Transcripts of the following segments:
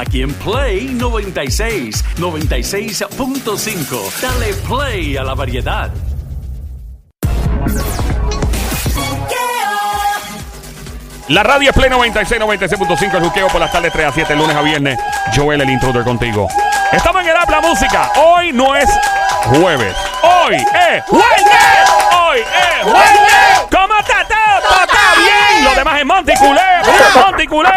aquí en Play 96, 96.5. Dale play a la variedad. La radio es Play 96, 96.5, el juqueo por las tardes 3 a 7, lunes a viernes. Joel, el intruder contigo. Estamos en el Habla Música. Hoy no es jueves. Hoy es jueves. Hoy es jueves. ¿Cómo está todo? ¿Todo está bien? Lo demás es Monticulé. Monticulé.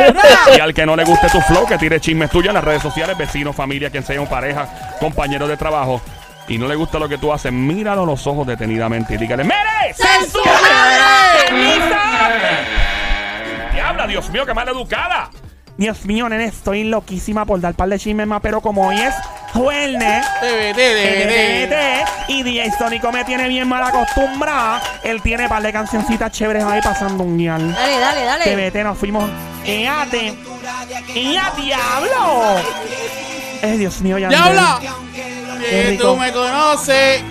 Y al que no le guste tu flow, que tire chismes tuyos en las redes sociales, vecinos, familia, quien sea un pareja, compañero de trabajo. Y no le gusta lo que tú haces, míralo a los ojos detenidamente y dígale, ¡Mere! Diabla, Dios mío, qué mal educada. Dios mío, nene, estoy loquísima por dar par de chismes más, pero como hoy es jueves y DJ Sónico me tiene bien mal acostumbrada, él tiene par de cancioncitas chéveres ahí pasando un guial. Dale, dale, dale. TVT, nos fuimos. ¡Eate! ¡Ea, diablo! Eh, Dios mío, ya. ¡Diabla! Qué Que tú me conoces.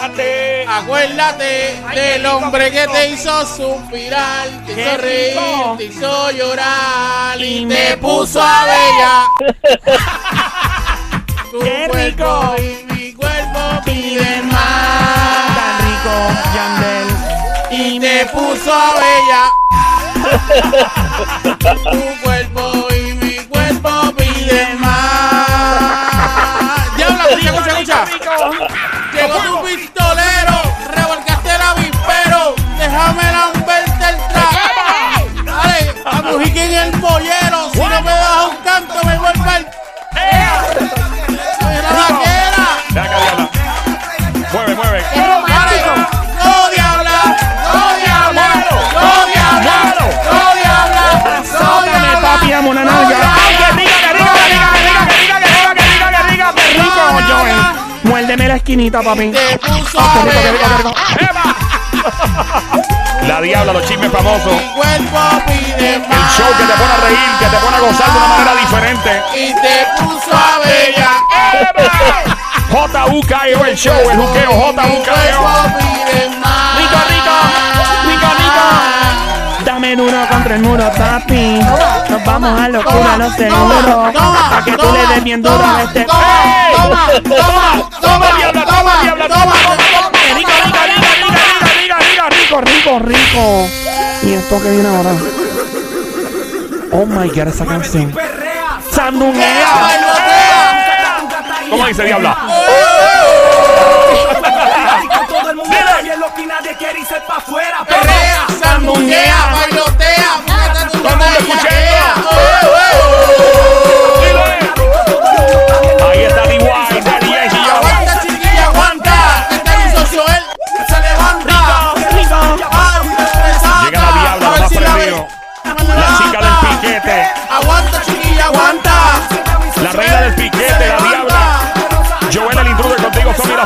Acuérdate del hombre que te hizo suspirar, te hizo reír, rico. te hizo llorar y Y te me puso a bella. Tu Qué rico. y mi cuerpo piden Tan más. rico, Yandel. Y te puso a bella. tu cuerpo La esquinita, papi. Te puso Qué a rico, qué rico, qué rico. bella. La Diabla, los chismes famosos. El show que te pone a reír, que te pone a gozar de una manera diferente. Y te puso a bella. JUKEO el show, el juqueo. Rico, rico, rico, rico. Dame duro contra el muro, papi. Nos vamos a locura, lo seguro. Para que tú le des bien duro a este. ¡Toma! ¡Toma! ¡Toma! ¡Diabla! ¡Toma! ¡Diabla! ¡Toma! Eh, ¡Rico, rico, rico, rico, rico! Y esto que viene ahora. Oh my god, esa canción. ¡Sandunguea! ¿Cómo dice Diabla? Todo el mundo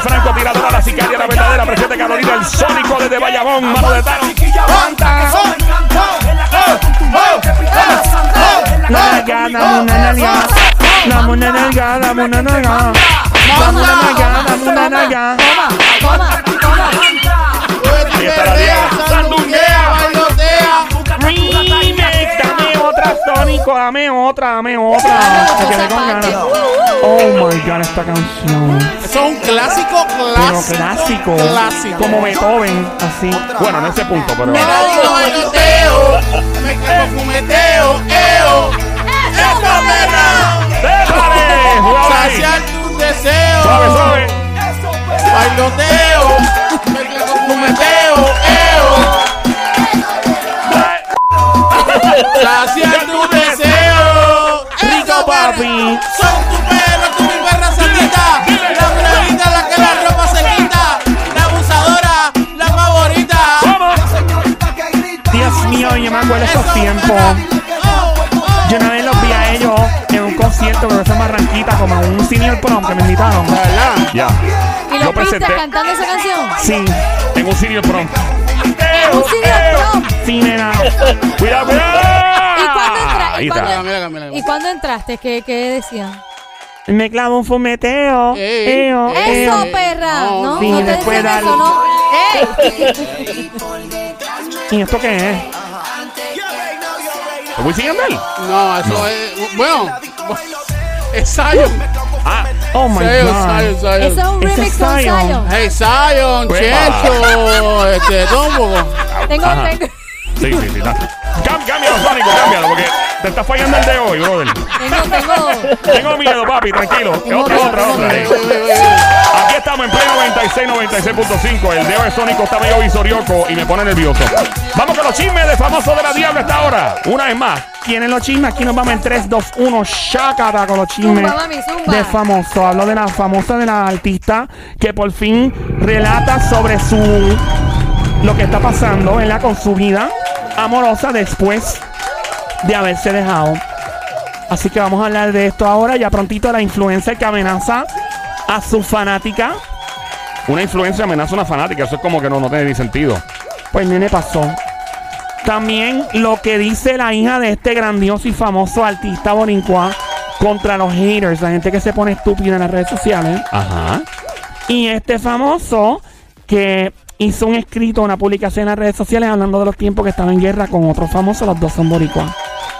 Franco, tiradora, la sicaria, la verdadera, presente Carolina, el sónico desde Bayamón, mano de Tano. Nalga, dame una nalga. Dame una nalga, dame una nalga. Dame una nalga, dame una nalga. Toma, toma. Ahí está la Diabla. Sandunguea, bailotea. Remix, dame otra, Sónico, dame otra, dame otra. Me quedé con ganas. Oh my god, esta canción. Eso es un clásico Pero clásico. clásico. Clásico. Como Beethoven, así. Bueno, en ese punto, pero. Me digo bailoteo, me quedo fumeteo, eo. ¡Eso, perra! ¡Dale! Jugado ahí. Saciar tus deseos. Suave, suave. Bailoteo, me quedo fumeteo, eo. Saciar tus deseos. Rico, papi. Son tu Mío, yo me acuerdo esos tiempos. Yo una vez los vi a ellos en un concierto que fue en Barranquita, como un senior prom que me invitaron. ¿Verdad? Ya. ¿Y Yo lo viste presenté cantando esa canción? Sí, en un senior prom. Un senior prom. sí, nena. Cuidado, cuidado. ¿Y cuándo, entra- Ahí y está. cuándo- Mira, mira, mira. ¿Y cuándo entraste? ¿Qué, qué decían? Me clavo un fumeteo. Ey, eo, ey. ¡Eso, perra! no, No, sí, no te después decían dale. eso, ¿no? ¡Ey! ¿Y esto qué es? ¿Te voy siguiendo él? No, eso es. Bueno, Es Zion. Ah, Oh my Zion, God. Zion, Zion. Eso es un Ese remix con Zion. Zion. Hey, Zion, Uepa. Checho, este. Tengo, Ajá. tengo, sí, sí, sí. Cam- Cámbialo, Sónico, cámbialo, porque te está fallando el de hoy, brother. tengo, tengo. Tengo miedo, papi, tranquilo. Que Tengo otra, miedo, otra, tengo otra. miedo. eh. Aquí estamos en pleno 96, 96.5. El dedo de Sónico está medio visorioco y me pone nervioso. Vamos con los chismes de famoso de la diabla esta hora. Una vez más. ¿Quiénes los chismes? Aquí nos vamos en 3, 2, 1. Shakata con los chismes Zumba, mami, zumba. de famoso. Hablo de la famosa de la artista que por fin relata sobre su lo que está pasando ¿verdad? con su vida amorosa después de haberse dejado. Así que vamos a hablar de esto ahora. Ya prontito la influencer que amenaza a su fanática. Una influencia amenaza a una fanática. Eso es como que no, no tiene ni sentido. Pues nene pasó. También lo que dice la hija de este grandioso y famoso artista boricua contra los haters, la gente que se pone estúpida en las redes sociales. Ajá. Y este famoso que hizo un escrito, una publicación en las redes sociales hablando de los tiempos que estaba en guerra con otro famoso, los dos son boricuas.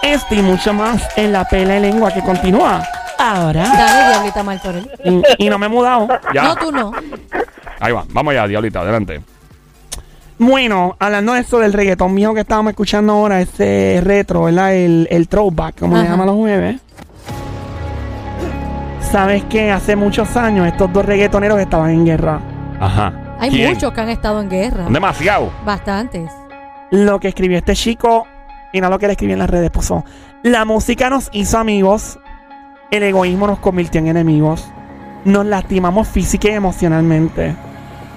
Este y mucho más en la pelea de lengua que continúa ahora. Dale, diablita él. Y, y no me he mudado. Ya. No, tú no. Ahí va. Vamos allá, diablita. Adelante. Bueno, hablando de eso del reggaetón mío que estábamos escuchando ahora, ese retro, ¿verdad? El, el throwback, como le llaman los jueves. Sabes que hace muchos años estos dos reggaetoneros estaban en guerra. Ajá. Hay ¿Quién? muchos que han estado en guerra. Demasiado. Bastantes. Lo que escribió este chico y no lo que le escribí en las redes puso. La música nos hizo amigos, el egoísmo nos convirtió en enemigos, nos lastimamos física y emocionalmente.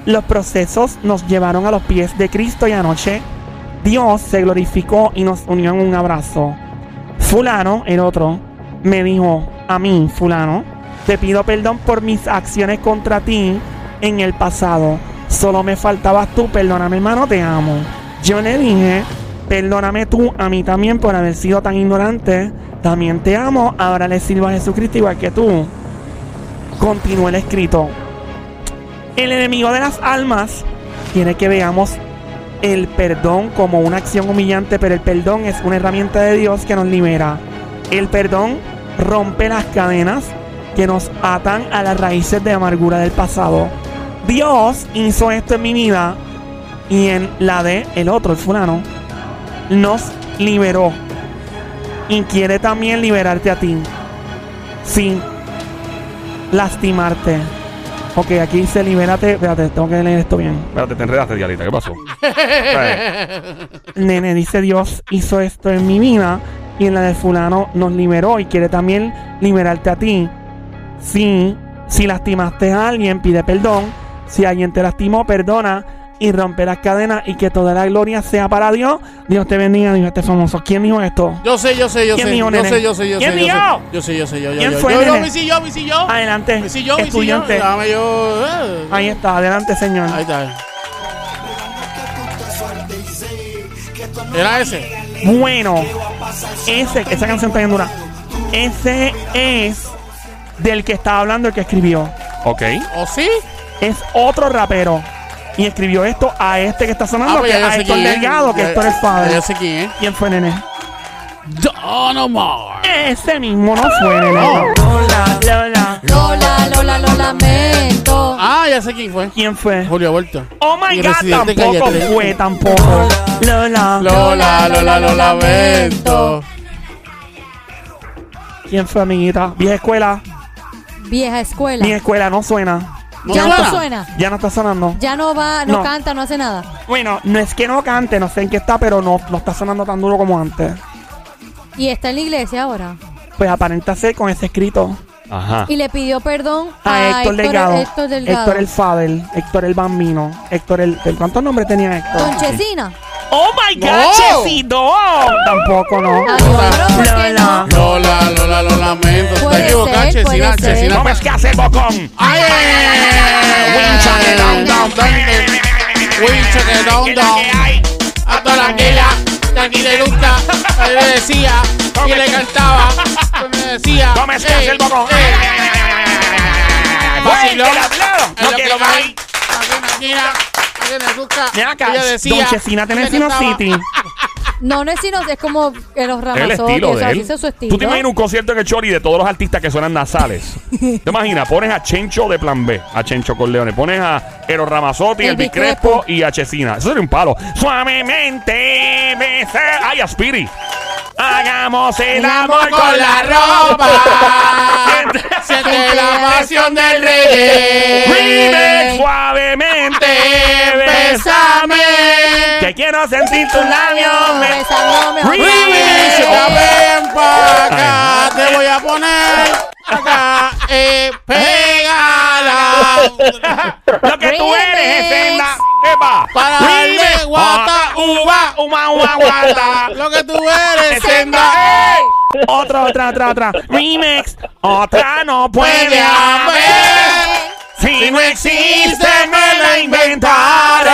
Los procesos nos llevaron a los pies de Cristo y anoche Dios se glorificó y nos unió en un abrazo. Fulano, el otro, me dijo a mí, fulano, te pido perdón por mis acciones contra ti en el pasado. Solo me faltabas tú, perdóname hermano, te amo. Yo le dije, perdóname tú a mí también por haber sido tan ignorante. También te amo, ahora le sirvo a Jesucristo igual que tú. Continúa el escrito. El enemigo de las almas quiere que veamos el perdón como una acción humillante, pero el perdón es una herramienta de Dios que nos libera. El perdón rompe las cadenas que nos atan a las raíces de amargura del pasado. Dios hizo esto en mi vida y en la de el otro, el fulano, nos liberó y quiere también liberarte a ti sin lastimarte. Ok, aquí dice libérate. Espérate, tengo que leer esto bien. Espérate, te enredaste, diablita. ¿Qué pasó? Nene, dice Dios hizo esto en mi vida y en la de fulano nos liberó y quiere también liberarte a ti. Si, si lastimaste a alguien, pide perdón. Si alguien te lastimó, perdona y rompe las cadenas y que toda la gloria sea para Dios. Dios te bendiga, dijo este famoso. ¿Quién dijo esto? Yo sé, yo sé, yo ¿Quién sé. dijo, Yo nene? sé, yo sé, yo sé. ¿Quién yo sé. dijo? Yo sé, yo sé, yo, yo. ¿Quién yo, fue, yo, yo, nene? yo, mi sí, yo. Adelante. Yo, yo. Estudiante. Yo. eh. Ahí está, adelante, señor. Ahí está. Era ese. Bueno, ese, esa canción está bien dura. Ese es del que estaba hablando el que escribió. ok. ¿O sí? Es otro rapero. Y escribió esto a este que está sonando, pues que ya a Héctor. Delgado, que Ya- Héctor es ya padre. Yo sé quién es. ¿Quién fue, nene? Don Omar. Ese mismo no fue, nene. Oh. Lola. Lola. Lola, Lola, lo lamento. Ah, ya sé quién fue. ¿Quién fue? Julio Vuelta. Oh my god, Residente tampoco Calle fue, tampoco. Lola. Lola, Lola, lo lamento. ¿Quién fue, amiguita? Vieja escuela. Vieja escuela. Vieja escuela, no suena. ¿No ya no suena. Ya no está sonando. Ya no va, no, No. canta, no hace nada. Bueno, no es que no cante, no sé en qué está, pero no, no está sonando tan duro como antes. Y está en la iglesia ahora. Pues aparenta ser con ese escrito Ajá. Y le pidió perdón a a, Héctor Delgado. Héctor Delgado. Héctor el Fadel, Héctor el Bambino, Héctor el, el- ¿Cuántos nombres tenía Héctor? Don Chesina. ¡Oh my God, No. Chesito! Tampoco, no. Ah, no, pero ¿por qué Lola. no? Lola, Lola, lo lamento. Puede ser, Chesina. puede ser. Chesina. ¿Cómo pa- es que hace el bocón? ¡Ay! Wincha Wincha que. A toda la que aquí le gusta, a él le decía y le cantaba, me decía. ¿Cómo es que "Ey, hace el bocón? ey". Vacilón. No quiero más. Aquí aquí No, no es sino, es como que los El ramazotes, estilo de él. es su estilo. Tú te imaginas un concierto en el Chori de todos los artistas que suenan nasales. ¿Te imaginas? Pones a Chencho de Plan B, a Chencho Corleone. Pones a Ero Ramazotti, El Elvis Crespo. Crespo y a Chesina. Eso sería un palo. Suavemente. Ay, a Spiri. Hagamos el amor con la ropa. Siente la pasión del reggae. Remix, suavemente bésame. Que quiero sentir tus labios. me- Besándome. Remix. Ya ven pa' acá, te voy a poner acá, eh, pégala. Lo que tú eres es senda. Epa. Para darle guata, uva, Uma, uma, guata. Lo que tú eres, Senda. senda. Otra, otra, otra, otra. Remix. Otra no puede haber. Si no existe, me la inventaré.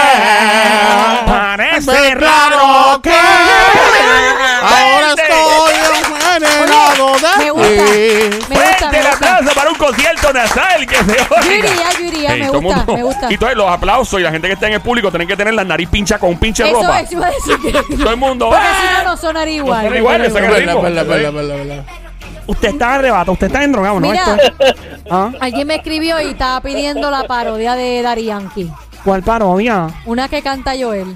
Parece raro que. De Me gusta, me gusta, me aplauso para un concierto nasal que se oiga. Yo iría, yo iría, Ey, me todo gusta, mundo- me gusta. Y entonces los aplausos y la gente que está en el público tienen que tener la nariz pincha con un pinche Eso, ropa. eso iba a decir que... Todo el mundo. Porque ¡ah! si no, no sonaría igual. suena igual, Verdad, verdad, verdad, verdad, verdad. Usted está arrebato, usted está en drogado, ¿no? Mira. Esto es- ¿Ah? Alguien me escribió y estaba pidiendo la parodia de Dari Yankee. ¿Cuál parodia? Una que canta Joel.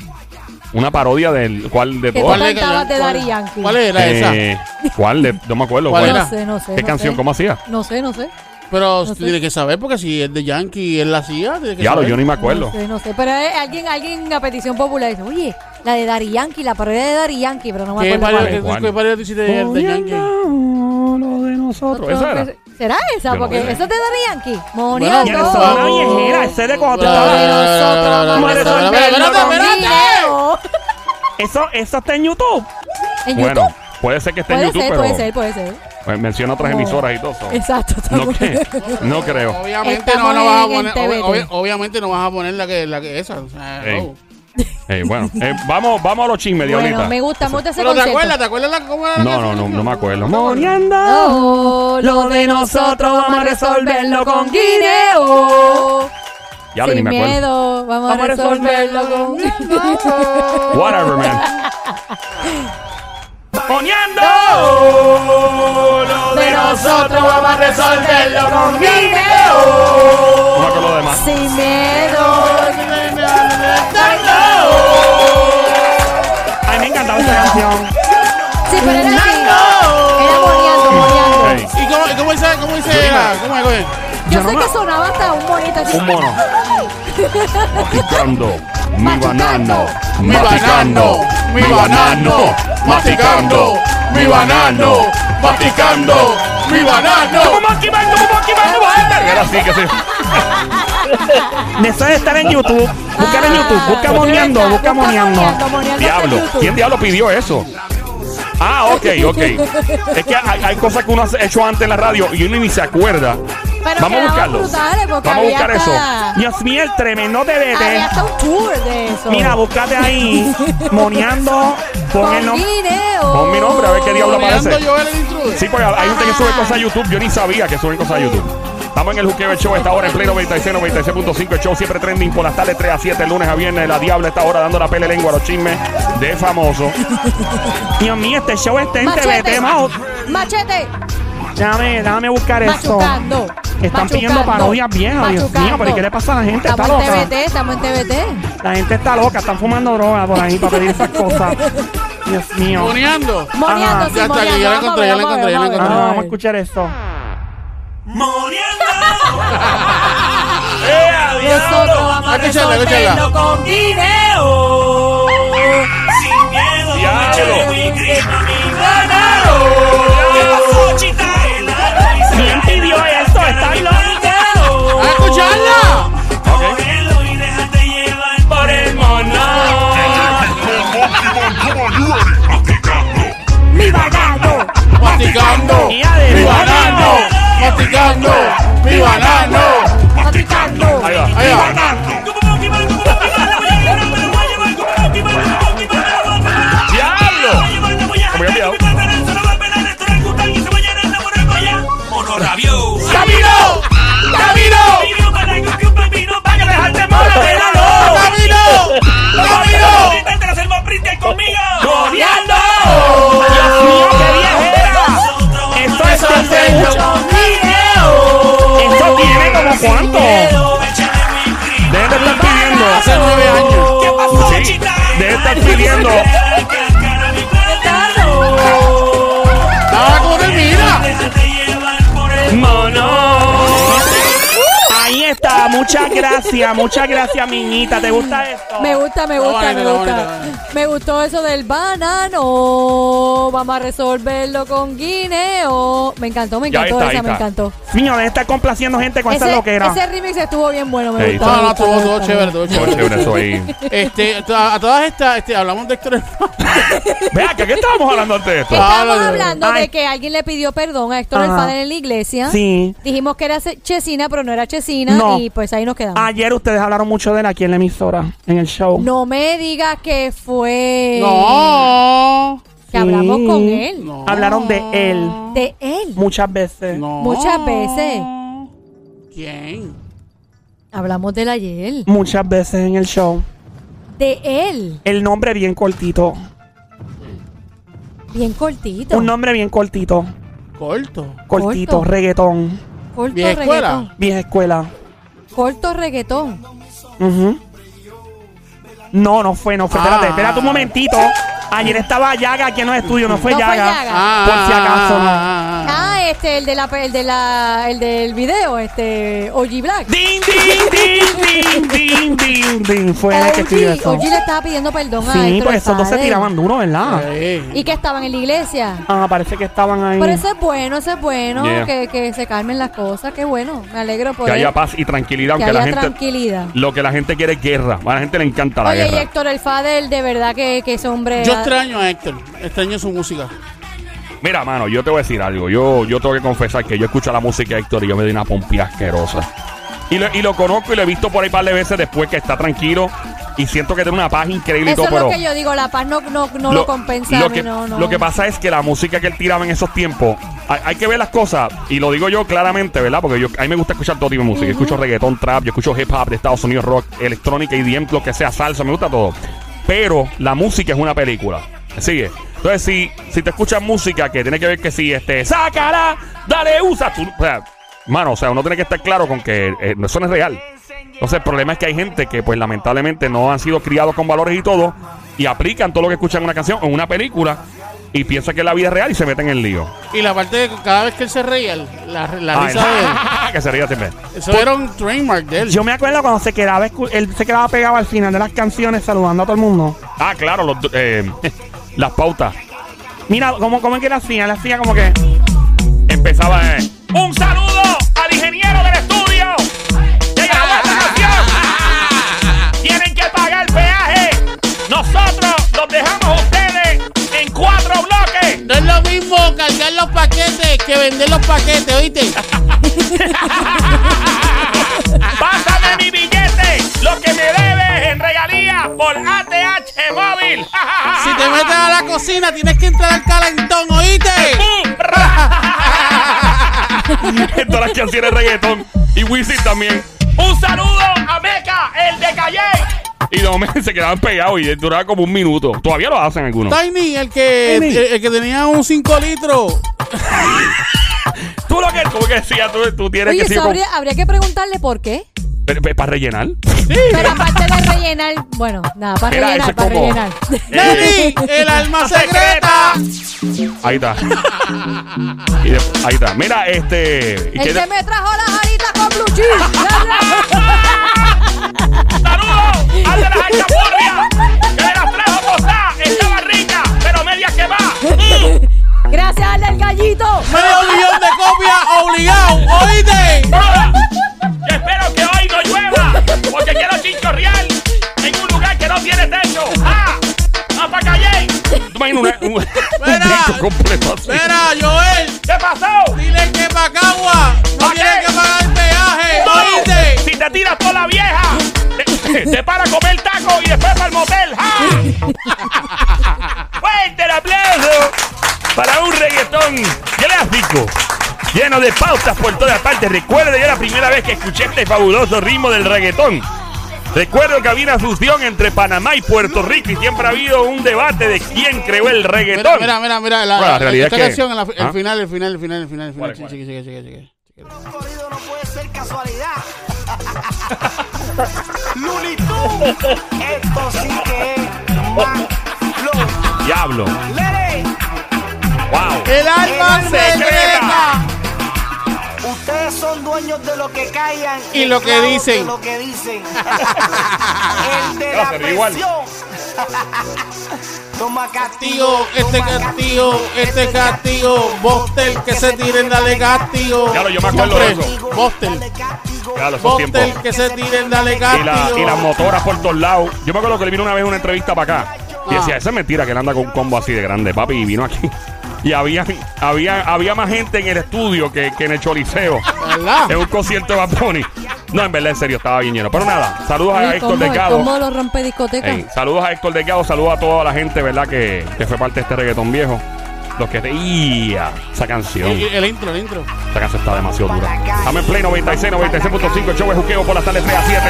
Una parodia del cual de todas. tú ¿Cuál cantabas de cuál- Daddy Yankee. ¿Cuál era esa? Eh, ¿Cuál? De- no me acuerdo. ¿Cuál ¿cuál? era? No sé, no sé. ¿Qué no canción? sé. ¿Cómo hacía? No sé, no sé. Pero No sé. tiene que saber porque si es de Yankee y él la hacía, tiene que saber. yo ni me acuerdo. No sé, no sé. Pero eh, alguien, alguien a petición popular dice, oye, la de Dari Yankee, la parodia de Dari Yankee, pero no me ¿Qué acuerdo cuál parodia es. ¿Cuál? qué parodia tú hiciste de, de Yankee? lo de nosotros. ¿Esa era? ¿Será esa? Yo no Porque sé. esa es de Dari Yankee. Bueno, Moneando. Ya, eso es una viejera, ese de cuando tú estabas- Espérate, espérate, espérate. Eso, eso está en YouTube. En Bueno, YouTube. puede ser que esté en Puede YouTube, ser, pero puede ser, puede ser. pues, menciona otras No. emisoras y todo eso. Exacto. No, no creo. Obviamente Estamos no, no vas a en poner, TVT. obvi- obvi- obviamente no vas a poner la que, la que esa. o sea, Ey. no. Eh, bueno, eh, vamos, vamos a los chismes, Bueno, Diablita. me gusta, ese Pero te acuerdas, ¿te acuerdas la, cómo era la No, no, canción? no, no me acuerdo. Moriendo. Oh, lo de nosotros vamos a resolverlo con guineo. Ya ni Sin me acuerdo. miedo, vamos, Vamos a resolverlo con. Whatever, man. Poniendo. Lo de nosotros vamos a resolverlo con No guineo. me acuerdo de más. Sin miedo. A mí me encantaba esa canción. Sí, pero era así. Era moneando, moneando. Ey, ¿Y cómo, cómo dice? ¿Cómo dice? ¿Cómo es? Yo sé que sonaba hasta un bonito así. un mono. Masticando. Mi banano. Mi banano, mi banano, masticando, mi banano, masticando, mi banano. Como Monkey Man, como Monkey Man, como. Era así que sí. Eso de estar en YouTube. Busca en Ah, YouTube. Busca moneando. Busca moneando. Diablo. ¿Quién diablo pidió eso? Ah, ok, ok. Es que hay, hay cosas que uno ha hecho antes en la radio y uno ni se acuerda. Pero Vamos a buscarlo. brutales porque Vamos a había buscar eso. hasta- Dios mío, el tremendo Había hasta un tour de eso. Mira, búscate ahí. Moneando. Pon el con nombre. guineo. Pon mi nombre a ver qué diablo aparece. yo el intruder. Sí, porque hay gente que sube cosas a YouTube. Yo ni sabía que suben cosas a YouTube. Estamos en el Juqueo Show esta hora en Play 96, 96.5. El show siempre trending por las tardes 3 a 7, lunes a viernes. La Diabla esta hora dando la pele lengua a los chismes de famoso. Dios mío, este show está en Machete. Mao. Machete. Déjame, déjame buscar esto. Machucando. Están pidiendo parodias viejas, Dios mío. ¿Pero y qué le pasa a la gente? Está Estamos en loca. TVT, estamos en TVT. La gente está loca. Están fumando droga por ahí para pedir esas cosas. Dios mío. Moneando. Moneando, sí, Ya está, moneando. ya la Vamos a encontré, ver, ya la vamos a encontré, ver, ya la. Ah, encontré. vamos a escuchar esto. Nosotros vamos a Escúchala, resolverlo escúchala. con guineo. ¿Quién pidiendo muchas gracias, muchas gracias, miñita. ¿Te gusta esto? Me gusta, me gusta, me gusta. Me gustó eso del banano. Vamos a resolverlo con guineo. Me encantó, me encantó esa, me está. encantó. Niño, de estar complaciendo gente con esa Ese, loquera. ese remix estuvo bien bueno, me gustó. No, no, todo chévere, todo chévere. chévere eso ahí. Este, a, todas estas, este, hablamos de Héctor el Vea, ¿qué estábamos hablando antes de esto? Estábamos hablando Ay. de que alguien le pidió perdón a Héctor el. Padre en la iglesia. Sí. Dijimos que era Chesina, pero no era Chesina. No. Y pues ahí nos quedamos. Ayer ustedes hablaron mucho de él aquí en la emisora, en el show. No me digas que fue. No. Que hablamos Sí. con él. No. Hablaron de él De él. muchas veces. No. Muchas veces. ¿Quién? Hablamos de él ayer. Muchas veces en el show. De él. El nombre bien cortito. Bien cortito. Un nombre bien cortito. Corto. Cortito, Corto. reggaetón. Corto Vieja escuela. reggaetón. Vieja escuela. Corto reggaetón. Ujú. No, no fue, no fue. Ah. Espérate, espérate un momentito. Ayer estaba Yaga aquí en los estudios, no fue No fue Yaga. Yaga. Ah, Por si acaso, no. ah, ah, Ah, este, el de la, el de la, el del video, este, OG Black. Ding, ding, ding, ding, ding, ding. Fue el que escribió OG, eso. OG le estaba pidiendo perdón a Sí, Héctor pues el esos dos se tiraban duro, ah. ¿verdad? Sí. Y que estaban en la iglesia. Ah, parece que estaban ahí. Pero eso es bueno, eso es bueno, Yeah. que, que se calmen las cosas, qué bueno, me alegro por Que él. haya paz y tranquilidad, que aunque la haya gente. tranquilidad. Lo que la gente quiere es guerra. A la gente le encanta la Oye, y guerra. Héctor el Fader, de verdad que, que ese hombre... Yo extraño a Héctor. Extraño su música. Mira, mano, yo te voy a decir algo. Yo, yo tengo que confesar que yo escucho la música de Héctor y yo me doy una pompía asquerosa. Y lo, y lo conozco y lo he visto por ahí un par de veces después que está tranquilo. Y siento que tiene una paz increíble y todo, es pero. lo que yo digo, la paz no, no, no lo, compensa. lo que, no, no. lo que pasa es que la música que él tiraba en esos tiempos, hay, hay que ver las cosas, y lo digo yo claramente, ¿verdad? Porque yo, a mí me gusta escuchar todo tipo de música. Yo escucho reggaetón, trap, yo escucho hip hop de Estados Unidos, rock, electrónica, EDM, lo que sea, salsa, me gusta todo. Pero la música es una película. Sigue. Entonces, si, si te escuchas música que tiene que ver que si este, sácala, dale, usa, tú, o sea, mano, o sea, uno tiene que estar claro con que eh, eso no es real. Entonces, el problema es que hay gente que, pues, lamentablemente no han sido criados con valores y todo, y aplican todo lo que escuchan en una canción en una película, y piensan que la vida es real y se meten en el lío. Y la parte de cada vez que él se reía, la, la Ay, risa de él. que se ría siempre. Eso era un trademark de él. Yo me acuerdo cuando se quedaba, escu- él se quedaba pegado al final de las canciones saludando a todo el mundo. Ah, claro, los, eh, las pautas. Mira, ¿cómo, cómo es que él hacía? Él hacía como que... Empezaba eh, Un saludo los paquetes que vender los paquetes, ¿oíste? Pásame mi billete. Lo que me debes en regalía por ATH móvil. Si te metes a la cocina, tienes que entrar al calentón, ¿oíste? Todas las canciones reggaetón. Y Wisin también. Un saludo a Meca, el de Calle. Y de momento se quedaban pegados y duraba como un minuto. Todavía lo hacen algunos. Tiny, el que, el, Tiny. el que tenía un 5 litros. Tú lo que, tú que decías, tú, tú tienes Oye, que ser eso como- habría, habría que preguntarle por qué. Pero- pero ¿Para rellenar? Pero aparte de rellenar, bueno, nada, para rellenar, para como- rellenar. ¡Neni! ¡El alma secreta! Ahí está. Y de- ahí está. Mira, este. ¿y qué El te- que me trajo las alitas con blue cheese. ¡Saludos! ¡Al de Lleno de pautas por todas partes. Recuerde yo la primera vez que escuché este fabuloso ritmo del reggaetón. Recuerdo que había una fusión entre Panamá y Puerto Rico y siempre ha habido un debate de quién creó el reggaetón. mira, mira, mira. La, Bueno, la realidad esta es que- canción, el, el ¿Ah? final, el final, el final, el final, el final. No puede ser casualidad. Luli, tú. Esto sí que es. Diablo. Lere, Wow. El alma El secreta. Son dueños de lo que callan Y lo que dicen. de lo que dicen. El de Ya, la presión. Toma castigo, Castigo, este toma castigo, este castigo. Bostel, que se tiren, dale castigo. Ya lo, yo me acuerdo de eso. Bostel. Ya lo esos tiempos. Bostel, que se tiren, dale Y, la- castigo. y las motoras por todos lados. Yo me acuerdo que le vino una vez una entrevista para acá. Y Ah. decía, esa es mentira que él anda con un combo así de grande, papi. Y vino aquí. Y había, había, había más gente en el estudio que, que en el Choliseo. ¿Verdad? En un concierto de Bad Bunny. No, en verdad, en serio, estaba bien lleno. Pero nada, saludos a El Héctor el Delgado. combo lo rompe discoteca. Ey, saludos a Héctor Delgado, saludos a toda la gente, ¿verdad? Que, que fue parte de este reggaetón viejo. Los que te. ¡Ia! Esa canción. Y El intro, el intro. Esta canción está demasiado dura. Estamos en Play 96, 96.5. El show es juqueo por las tardes 3 a 7.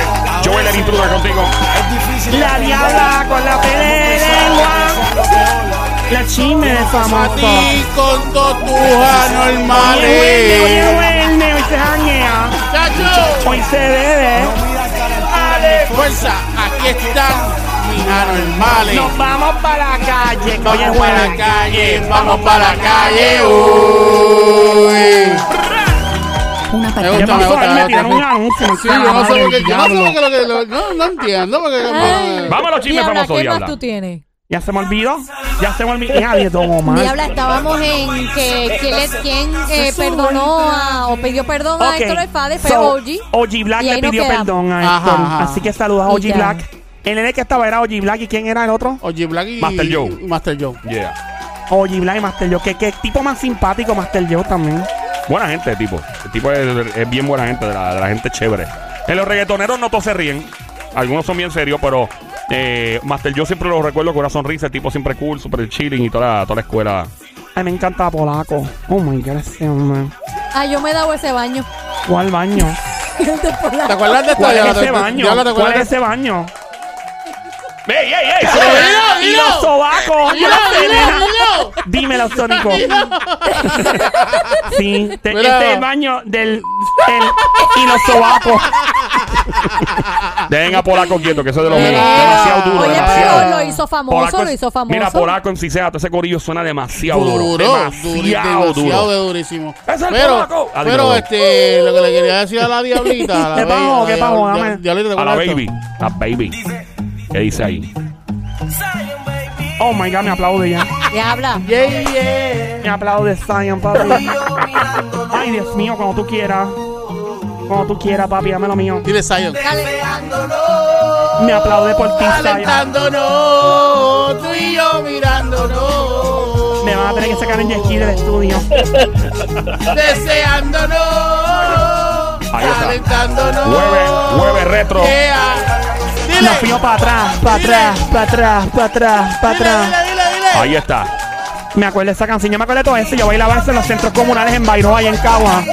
Joel el intruder contigo. Es difícil. La diabla con la pelea. La chisme A famoso. con todos tus Oye, anormales. Oye, Wende, hoy se janguea. Chacho, Hoy se bebe. dale fuerza. Aquí están mis anormales. Nos vamos para la calle. Vamos Oye, para la calle, vamos para la calle. Uy. Una Me ¿Qué gusta, me gusta, me tiraron un anuncio. Sí, yo no en sé el lo que, yo no sé diablo. lo que, lo que lo- no, no entiendo porque Ay. Chismes Diabla, famosos, ¿qué más tú tienes? Ya se me olvidó. Ya se me olvidó. Nadie tomó mal. Diabla, estábamos en que quién, le- quién eh, perdonó a, o pidió perdón a. Héctor Alfade fue So, OG. OG Black Y ahí le nos pidió quedamos. perdón a Ajá, Héctor. ajá. Así que saludos a Y OG ya. Black. El nene que estaba era OG Black. ¿Y quién era el otro? Oye, Black y Master Joe. Master Joe. Yeah. OG Black y Master Joe. ¿Qué, qué tipo más simpático Master Joe también. Buena gente, el tipo. El tipo es, es bien buena gente, de la, de la gente chévere. En los reggaetoneros no todos se ríen. Algunos son bien serios, pero eh, Master yo siempre lo recuerdo con una sonrisa. El tipo siempre cool, super chilling y toda la, toda la escuela. Ay, me encanta Polaco. Oh my god, ese hombre. Ah, yo me he dado ese baño. ¿Cuál baño? ¿Te acuerdas de esto? ¿Cuál es ese baño? la- ¿te ¿Cuál acuerdas es de- ese baño? ¡Ey, ey, ey! Dilo, Y dilo. los sobacos. Dilo, dilo, dilo. Dímelo, Sónico. Sí, te- Mira. este es el baño del. el- y los sobacos. Dejen a Polaco quieto, que eso es de lo Mira. menos. Demasiado duro, Oye, demasiado. pero lo hizo famoso, Polaco es- lo hizo famoso. Mira, Polaco en Cicea, todo ese corillo suena demasiado duro. Duro, demasiado duro, duro. demasiado de durísimo. ¡Es el pero, polaco! Ah, pero dilo. este, lo que le quería decir a la diablita. a la ¿Qué baby, pasó? a la ¿Qué pasó? diabla- Dame. diablita, ¿te A la acuerdas de esto? baby. A baby. ¿Qué dice ahí? Oh my god, me aplaude ya. Diabla. Yeah, yeah. Me aplaude Zion, papi. Ay, Dios mío, cuando tú quieras. Cuando tú quieras, papi, dame lo mío. Dile Zion. Me aplaude por ti, Zion. Calentándonos, tú y yo mirándonos. Me van a tener que sacar en jet ski del estudio. Deseándonos. Ahí está. Calentándonos. Mueve, mueve retro. Yeah. Dile. Nos fuimos para atrás, para atrás, para atrás, para atrás, para atrás. dile, dile, dile. Ahí está. Me acuerdo de esa canción, yo me acuerdo de todo eso. Yo bailaba eso en los centros comunales en Bairro, allá en Cagua.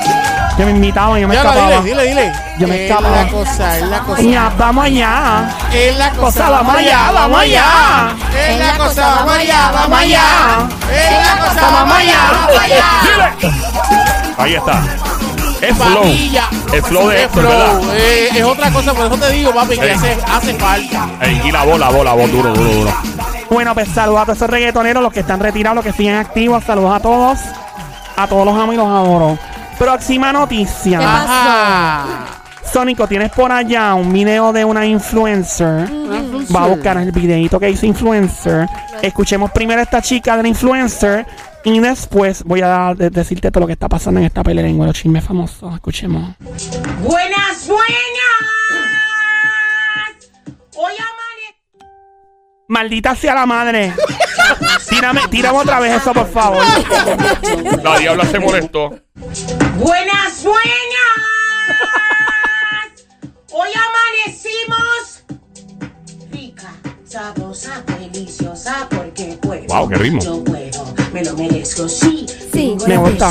Que me invitaban y yo me Diabla, escapaba. dile, dile, dile. Yo me es escapaba. la cosa, es la cosa. Ya, vamos allá. Es la cosa, Cosa, vamos allá, vamos allá. Es la cosa, vamos allá, vamos allá. Es la cosa, vamos allá, vamos allá. Dile. Ahí está. Es flow. Vainilla. El flow de Es ¿verdad? eh, es otra cosa, por eso te digo, papi, que Ey. hace, hace falta. Ey, y la voz, la voz, la voz, duro, duro, duro. Bueno, pues saludos a todos esos reggaetoneros, los que están retirados, los que siguen activos. Saludos a todos. A todos los amo y los adoro. Próxima ¿Qué noticia. pasa? Ajá. Sónico, tienes por allá un video de una influencer. Va a buscar el videito que hizo influencer. Escuchemos primero a esta chica de la influencer. Y después voy a de- decirte todo lo que está pasando en esta pelea lengua, los chismes famosos. Escuchemos. Buenas, buenas. Hoy amane. Maldita sea la madre. tírame, tírame otra vez eso, por favor. La diabla se molestó. Buenas, buenas. Hoy amanecimos rica, sabrosa, deliciosa, porque. Wow, qué ritmo. Yo puedo, me lo merezco, sí. Sí. Tengo Me la gusta.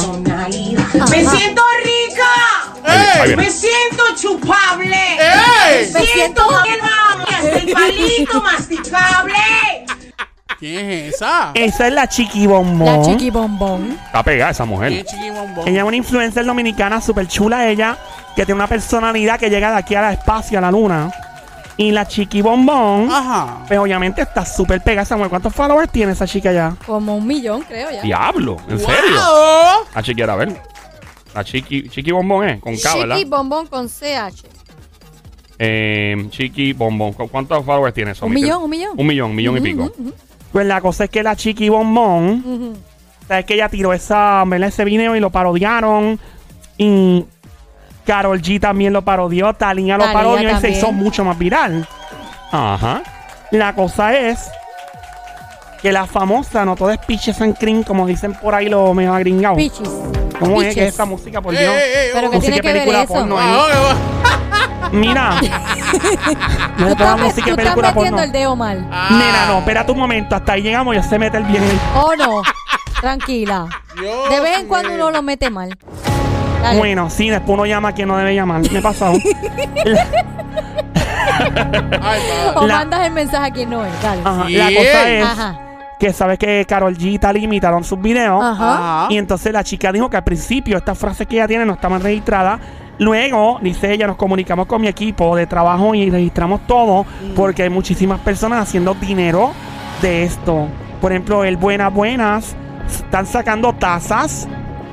Me siento rica. Me siento chupable. ¡Ey! Me siento hasta el palito masticable. ¿Quién es esa? Esa es la chiqui bombón. La chiqui bombón. Está pegada esa ¿Quién mujer. es Chiqui Bombón? Ella es una influencer dominicana súper chula, ella, que tiene una personalidad que llega de aquí al espacio, a la luna. Y la chiqui bombón, Ajá. pues obviamente está súper pegada esa mujer. ¿Cuántos followers tiene esa chica ya? Como un millón, creo ya. Diablo, ¿en serio? Wow. A chequear a ver. La Chiqui, Chiqui Bombón, ¿eh? Con K, ¿verdad? Chiqui Bombón con CH. Eh, Chiqui Bombón. ¿Cu- ¿Cuántos followers tiene eso? Un Miquel? millón, un millón. Un millón, un millón y pico. Pues la cosa es que la Chiqui Bombón, Ujú. sabes que ella tiró esa, ¿verdad? ese video y lo parodiaron. Y Carol G también lo parodió, Talía lo Thalía parodió y se también. hizo mucho más viral. Ajá. La cosa es que la famosa, no todo es pitches and cream, como dicen por ahí los medio agringados. Pichis. ¿Cómo es que es esa música, por Dios? Pero que Música tiene y que ver película eso. porno, ¿eh? ah. Mira. No es toda estás, música tú y estás película metiendo porno. el dedo mal. Ah, Nena, no, espérate un momento, hasta ahí llegamos, ya se mete el bien. Oh, no. Tranquila. Dios De vez en cuando uno lo mete mal. Dale. Bueno, sí, después uno llama a quien no debe llamar. Me ha pasado. Ay, O la- mandas el mensaje a quien no es. Dale. Ajá. La cosa es Ajá. que sabes que Carol G y Tali imitaron sus videos. Ajá. Y entonces la chica dijo que al principio estas frases que ella tiene no estaban registradas. Luego, dice ella, nos comunicamos con mi equipo de trabajo y registramos todo porque hay muchísimas personas haciendo dinero de esto. Por ejemplo, el Buenas Buenas están sacando tazas,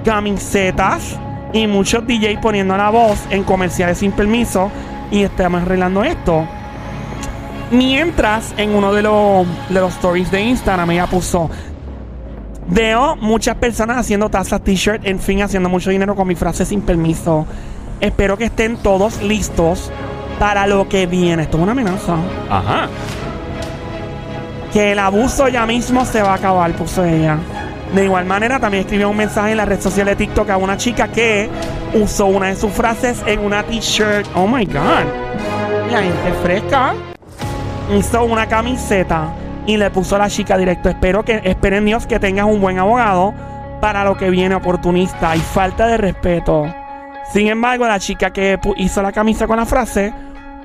camisetas y muchos DJ poniendo la voz en comerciales sin permiso y estamos arreglando esto. Mientras en uno de los, de los stories de Instagram ella puso Veo muchas personas haciendo tazas, t-shirt, en fin, haciendo mucho dinero con mi frase sin permiso. Espero que estén todos listos para lo que viene. Esto es una amenaza. Ajá. Que el abuso ya mismo se va a acabar, puso ella. De igual manera, también escribió un mensaje en la red social de TikTok a una chica que usó una de sus frases en una t-shirt. Oh my God. La gente fresca. Hizo una camiseta y le puso a la chica directo. Espero que, esperen Dios que tengas un buen abogado para lo que viene oportunista y falta de respeto. Sin embargo, la chica que hizo la camisa con la frase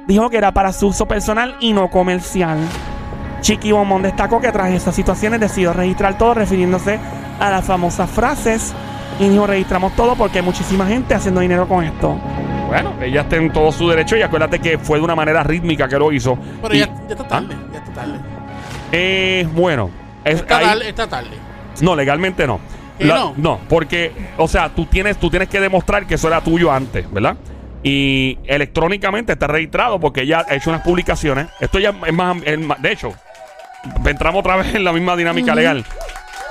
dijo que era para su uso personal y no comercial. Chiqui Bombón destacó que tras esas situaciones decidió registrar todo refiriéndose a las famosas frases y dijo registramos todo porque hay muchísima gente haciendo dinero con esto. Bueno, ella está en todo su derecho y acuérdate que fue de una manera rítmica que lo hizo. Pero Y- ya, ya está tarde. ¿Ah? Ya está tarde. Eh, bueno. Es, Está tarde. Está tarde. no, legalmente no. ¿Que La- no? porque, o sea, tú tienes, tú tienes que demostrar que eso era tuyo antes, ¿verdad? Y electrónicamente está registrado porque ella ha hecho unas publicaciones. Esto ya es más, es más- de hecho, entramos otra vez en la misma dinámica legal.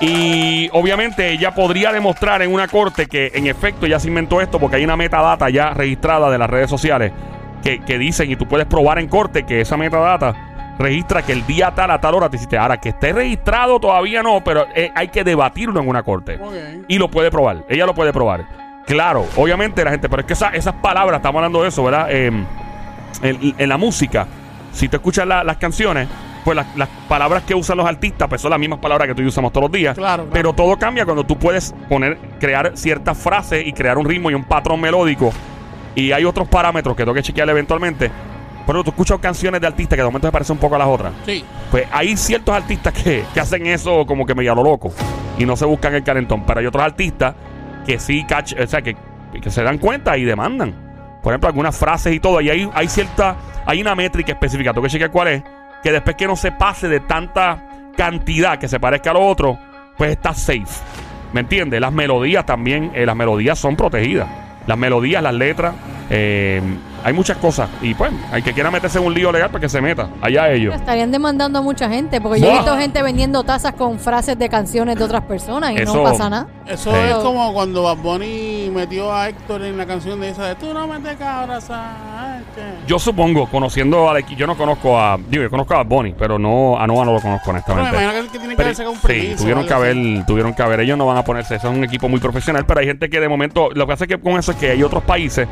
Y obviamente ella podría demostrar en una corte que en efecto ya se inventó esto porque hay una metadata ya registrada de las redes sociales que, que dicen y tú puedes probar en corte que esa metadata registra que el día tal a tal hora te hiciste. Ahora que esté registrado todavía no, pero eh, hay que debatirlo en una corte. Y lo puede probar. Ella lo puede probar. Claro, obviamente la gente, pero es que esa- esas palabras, estamos hablando de eso, ¿verdad? Eh, en, en la música, si tú escuchas la- las canciones, pues las, las palabras que usan los artistas, pues son las mismas palabras que tú y usamos todos los días. Claro, claro. Pero todo cambia cuando tú puedes poner, crear ciertas frases y crear un ritmo y un patrón melódico. Y hay otros parámetros que tengo que chequear eventualmente. Pero tú escuchas canciones de artistas que de momento se parecen un poco a las otras. Sí. Pues hay ciertos artistas que, que hacen eso como que medio a lo loco y no se buscan el calentón. Pero hay otros artistas que sí catch, o sea, que, que se dan cuenta y demandan. Por ejemplo, algunas frases y todo. Y hay, hay cierta, hay una métrica específica. Tengo que chequear cuál es. Que después que no se pase de tanta cantidad que se parezca a lo otro, pues está safe. ¿Me entiendes? Las melodías también, eh, las melodías son protegidas. Las melodías, las letras, eh, hay muchas cosas. Y pues, hay que quiera meterse en un lío legal para que se meta. Allá ellos. Estarían demandando a mucha gente, porque yo he visto gente vendiendo tazas con frases de canciones de otras personas y Eso- no pasa nada. Eso Sí. es como cuando Bad Bunny metió a Héctor en la canción de esa de Tú no me te cabras. que-". Yo supongo, conociendo a yo no conozco a, digo, yo conozco a Bonnie, pero no a Noah no lo conozco Pero me honestamente. imagino que, que tienen que Pero- haber sacado un sí, permiso. tuvieron que algo haber, así. tuvieron que haber, ellos no van a ponerse, eso es un equipo muy profesional, pero hay gente que de momento, lo que pasa es que con eso es que hay otros países,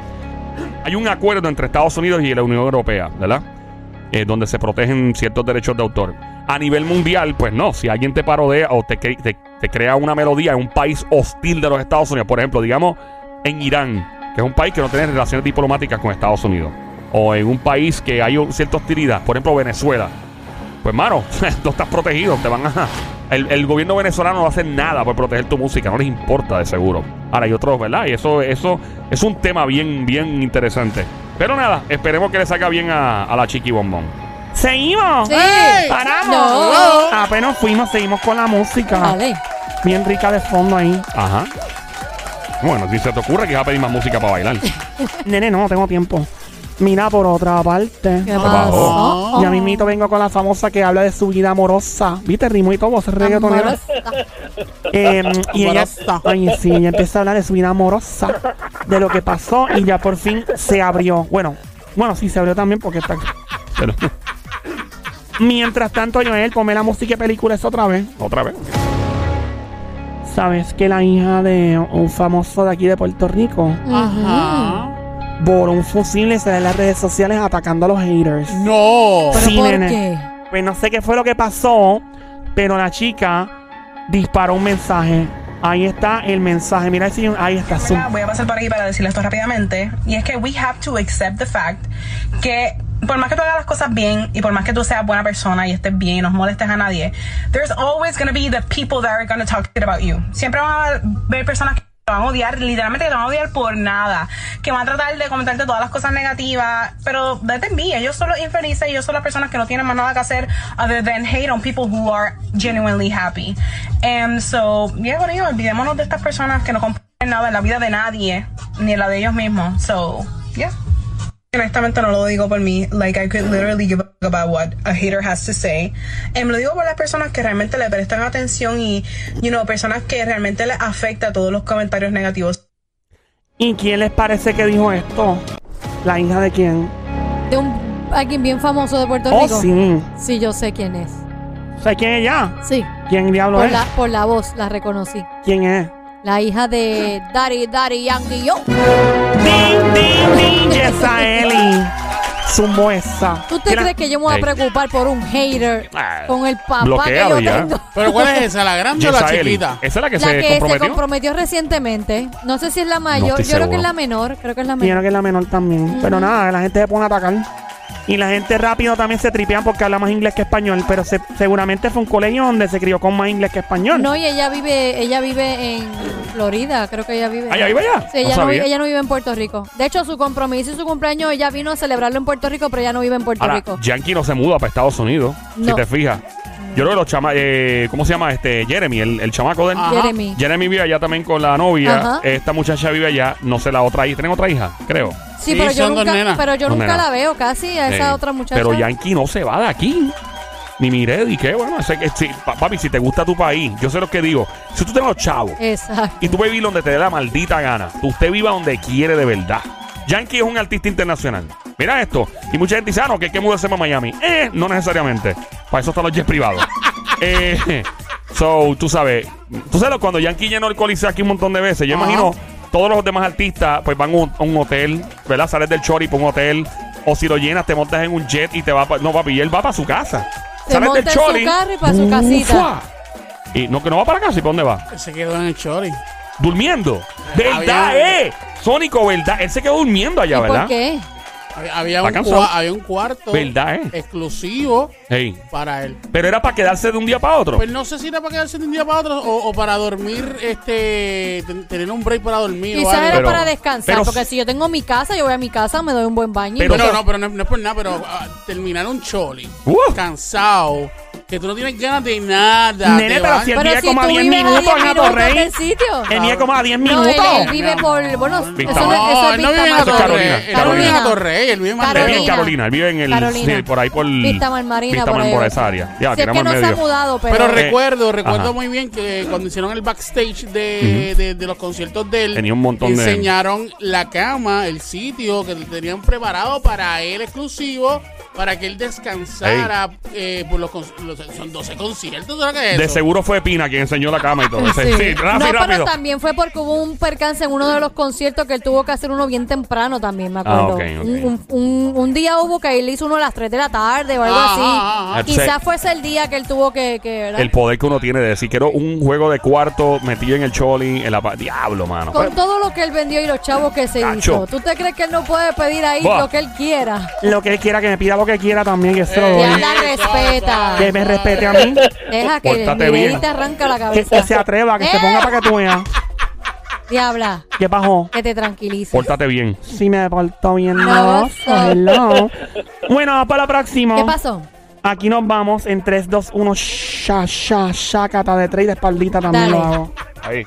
hay un acuerdo entre Estados Unidos y la Unión Europea, ¿verdad? Eh, donde se protegen ciertos derechos de autor. A nivel mundial, pues no, si alguien te parodea o te, cre- te, te crea una melodía en un país hostil de los Estados Unidos, por ejemplo, digamos en Irán, que es un país que no tiene relaciones diplomáticas con Estados Unidos, o en un país que hay cierta hostilidad, por ejemplo Venezuela, pues, mano, no estás protegido. Te van a. El, el gobierno venezolano no va a hacer nada por proteger tu música. No les importa, de seguro. Ahora hay otros, ¿verdad? Y eso, eso es un tema bien, bien interesante. Pero nada, esperemos que le salga bien a, a la Chiqui Bombón. ¡Seguimos! Sí. ¡Ey! ¡Paramos! No. Apenas fuimos, seguimos con la música. Dale. Bien rica de fondo ahí. Ajá. Bueno, si se te ocurre que vas a pedir más música para bailar. Nene, no, tengo tiempo. Mira, por otra parte. ¿Qué pasó? pasó? Ya mismito vengo con la famosa que habla de su vida amorosa. ¿Viste? Rimo y todo, ese reggaetonero. Eh, y ella, ay, sí, ella empieza a hablar de su vida amorosa, de lo que pasó y ya por fin se abrió. Bueno, bueno, sí se abrió también porque está. Pero, Mientras tanto, Joel, ponme la música y películas otra vez. otra vez. Sabes que la hija de un famoso de aquí de Puerto Rico Ajá. Voló un fusil y se ve en las redes sociales atacando a los haters. No. ¿Pero Sí, por nene. qué? Pues no sé qué fue lo que pasó, pero la chica disparó un mensaje. Ahí está el mensaje. Mira, si ahí está. ¿verdad? Voy a pasar por aquí para decirle esto rápidamente. Y es que we have to accept the fact que por más que tú hagas las cosas bien y por más que tú seas buena persona y estés bien y no molestes a nadie, there's always going to be the people that are going to talk shit about you. Siempre van a ver personas que te van a odiar, literalmente te van a odiar por nada, que van a tratar de comentarte todas las cosas negativas, pero date en mí, ellos son los infelices, ellos son las personas que no tienen más nada que hacer other than hate on people who are genuinely happy. And so, yeah, bueno, olvidémonos de estas personas que no comparten nada en la vida de nadie, ni en la de ellos mismos. So, yeah. Honestamente no lo digo por mí, like I could literally give a fuck about what a hater has to say. Em, lo digo por las personas que realmente le prestan atención y, you know, personas que realmente les afecta todos los comentarios negativos. ¿Y quién les parece que dijo esto? ¿La hija de quién? De un alguien bien famoso de Puerto Oh, Rico. sí. Sí, yo sé quién es. ¿Sabes quién es ella? Sí. ¿Quién diablo Por es? la, por la voz la reconocí. ¿Quién es? La hija de Daddy, Daddy Yankee yo. ¡Ding, ding, ding! Yesaeli. Zumbo esa. ¿Tú te Mira, crees que yo me voy a Ey. preocupar por un hater Ah, con el papá que yo ya. tengo? Pero ¿cuál es esa? ¿La grande o la Yesaeli. chiquita? Esa es la que La se que comprometió. se comprometió recientemente. No sé si es la mayor. estoy yo creo seguro. que es la menor. Creo que es la Quiero menor. que es la menor también. Pero nada, la gente se pone a atacar. Y la gente rápido también se tripean porque habla más inglés que español. Pero se- seguramente fue un colegio donde se crió con más inglés que español. No, y ella vive, ella vive en Florida, creo que ella vive. Ah, ¿ella vive allá? Sí, ella, no, ella no vive en Puerto Rico. De hecho, su compromiso y su cumpleaños, ella vino a celebrarlo en Puerto Rico, pero ella no vive en Puerto Ahora, Rico. Yankee no se muda para Estados Unidos, si te fijas. Yo creo que los chama eh, ¿cómo se llama? Este, Jeremy, el, el chamaco de él. Ajá. Jeremy. Jeremy vive allá también con la novia. Ajá. Esta muchacha vive allá. No sé la otra hija. ¿Tienen otra hija? Creo. Sí, Sí, pero yo son dos nunca, nenas. pero yo Dos nunca nenas. la veo casi a esa Eh, otra muchacha. Pero Yankee no se va de aquí. Ni mire, y qué bueno. ese que- sí, pa- papi, si te gusta tu país, yo sé lo que digo. Si tú tienes los chavos Exacto. y tú puedes vivir donde te dé la maldita gana, tú usted viva donde quiere de verdad. Yankee es un artista internacional. Mira esto. Y mucha gente dice, ah, no, que hay que mudarse para Miami. Eh, no necesariamente. Para eso están los jets privados. eh, so, tú sabes. Tú sabes cuando Yankee llenó el coliseo aquí un montón de veces. Yo Ajá. imagino todos los demás artistas pues van a un, a un hotel, ¿verdad? Sales del chori para un hotel. O si lo llenas, te montas en un jet y te va para... No, papi, y él va para su casa. Se monta en su carro y pa' su casita. Y no, que no va para casa, ¿y para dónde va? Se quedó en el chori. Durmiendo. ¿Verdad, Había- eh? Sónico, ¿verdad? Él se quedó durmiendo allá, ¿Y ¿verdad? por qué? Había, había Está un, cansado. cua- había un cuarto ¿Verdad, eh? exclusivo para él. Pero era para quedarse de un día para otro. Pues no sé si era para quedarse de un día para otro o, o para dormir, este, ten- tener un break para dormir o Quizás algo. era Pero- para descansar, pero- porque si yo tengo mi casa, yo voy a mi casa, me doy un buen baño. y Pero- Pero no, pero no, no es por nada, pero ah, terminar un choli, Uh. cansado, que tú no tienes ganas de nada. Nene, te pero vas- si él vive si como a tú 10 vives a minutos 10 en Atorrey. Él vive como a 10 No, minutos. él, él vive por. Bueno, Vista eso, no- eso No, es él no vive en Atorrey. Carolina, Él no vive en Carolina. Atorrey, él vive en Él vive en. Carolina, él vive en el. Carolina. Sí, por ahí por. Vista Mal Marina, Vista por ahí. por esa área. Ya, Si es que no al se ha medio. mudado, pero. Pero Eh, recuerdo, recuerdo ajá. muy bien que cuando hicieron el backstage de, de- de los conciertos de él, Tenía un montón de- enseñaron la cama, el sitio que tenían preparado para él exclusivo, para que él descansara eh, por los, los- son 12 conciertos, ¿sabes qué es De seguro fue Pina quien enseñó la cama y todo. Sí, Sí. rápido, no, pero también fue porque hubo un percance en uno de los conciertos que él tuvo que hacer uno bien temprano también, me acuerdo. Ah, ok. Un, un- un- un día hubo que él hizo uno a las 3 de la tarde o algo Ajá, así. ajá, ajá. Quizás fuese el día que él tuvo que. El poder que uno tiene de decir, quiero un juego de cuarto metido en el choli, en la Diablo, mano. Con todo lo que él vendió y los chavos que se Cacho. hizo. ¿Tú te crees que él no puede pedir ahí Buah. lo que él quiera? Lo que él quiera, que me pida lo que quiera también, que se lo Eh, doy. Ya la respeta. Que me respete a mí. Deja que Pórtate el bien. te arranca la Que, cabeza. que se atreva, que se ponga para que tú veas. Diabla, ¿Qué pasó? que te tranquilices. Pórtate bien. Si me porto bien, No, no. Hello. Bueno, para la próxima. ¿Qué pasó? Aquí nos vamos en 3, 2, 1. Sha, sha, shakata de 3 de espaldita también Dale. lo hago. Ahí.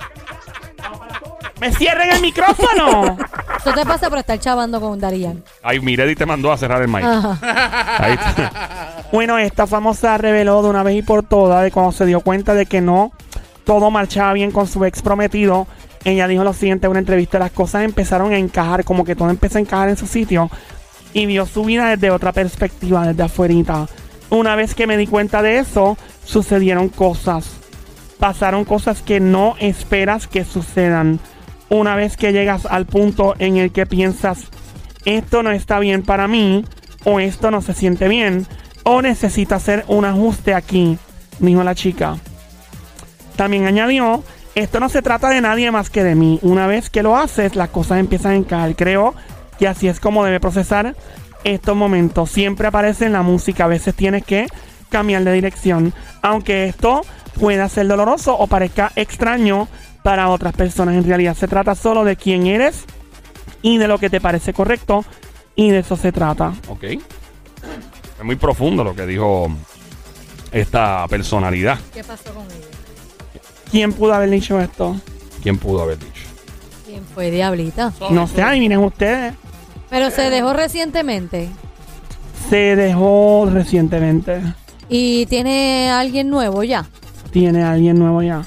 ¡Me cierren el micrófono! Eso te pasa por estar chavando con Darían. Ay, Miredi te mandó a cerrar el mic. Ajá. Ahí está. Bueno, esta famosa reveló de una vez y por todas de cuando se dio cuenta de que no todo marchaba bien con su ex prometido. Ella dijo lo siguiente en una entrevista: las cosas empezaron a encajar, como que todo empezó a encajar en su sitio. Y vio su vida desde otra perspectiva, desde afuerita. Una vez que me di cuenta de eso, sucedieron cosas. Pasaron cosas que no esperas que sucedan. Una vez que llegas al punto en el que piensas, esto no está bien para mí, o esto no se siente bien, o necesito hacer un ajuste aquí, dijo la chica. También añadió, esto no se trata de nadie más que de mí. Una vez que lo haces, las cosas empiezan a encajar. Creo que así es como debe procesar estos momentos. Siempre aparece en la música, a veces tienes que cambiar de dirección. Aunque esto pueda ser doloroso o parezca extraño para otras personas, en realidad se trata solo de quién eres y de lo que te parece correcto. Y de eso se trata. Ok. Es muy profundo lo que dijo esta personalidad. ¿Qué pasó con ella? ¿Quién pudo haber dicho esto? ¿Quién pudo haber dicho? ¿Quién fue Diablita? No sé, adivinen ustedes. Pero se dejó recientemente. Se dejó recientemente. Y tiene alguien nuevo ya. Tiene alguien nuevo ya.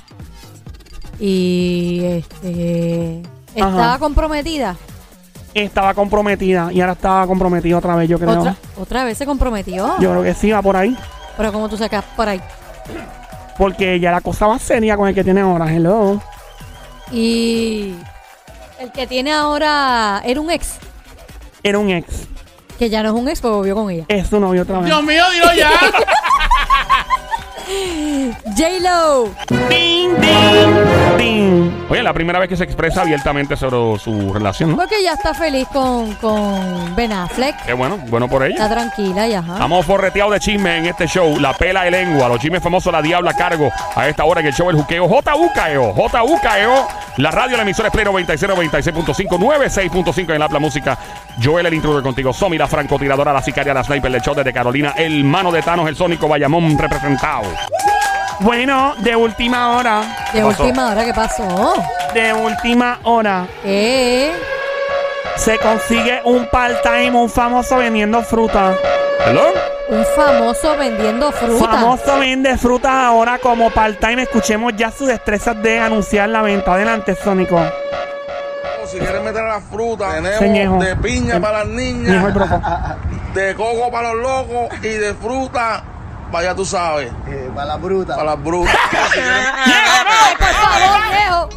Y este. Estaba Ajá. comprometida. Estaba comprometida y ahora estaba comprometida otra vez, yo creo. Otra, otra vez se comprometió. Yo creo que sí, va por ahí. Pero como tú sacas por ahí. Porque ya la cosa va seria con el que tiene ahora. Hello. Y el que tiene ahora era un ex. Era un ex. Que ya no es un ex, porque volvió con ella. Es su novio otra vez. Dios mío, dilo ya. J-Lo. Ding, ding, Oye, la primera vez que se expresa abiertamente sobre su relación, ¿no? Porque ya está feliz con, con Ben Affleck. Qué bueno, bueno por ella. Está tranquila y ajá. Estamos forreteados de chisme en este show. La pela de lengua. Los chismes famosos, la diabla a cargo. A esta hora en el show El Juqueo. JUKEO. JUKEO. La radio, la emisora es Play 96, 96.5, 96.5 en el Habla Música. Joel, el intruder contigo. Somi, la francotiradora, la sicaria, la sniper del show desde Carolina. El mano de Thanos, el sónico Bayamón representado. Bueno, de última hora. De pasó? última hora, ¿qué pasó? De última hora. ¿Qué? Se consigue un part-time, un famoso vendiendo fruta. ¿Hello? Un famoso vendiendo fruta. Famoso vende frutas ahora como part-time. Escuchemos ya sus destrezas de anunciar la venta. Adelante, Sónico. Si quieres meter a la fruta, tenemos Señejo. de piña para las niñas, de coco para los locos y de fruta, Vaya tú sabes. Eh, para las brutas. Para las brutas. no, por favor, viejo.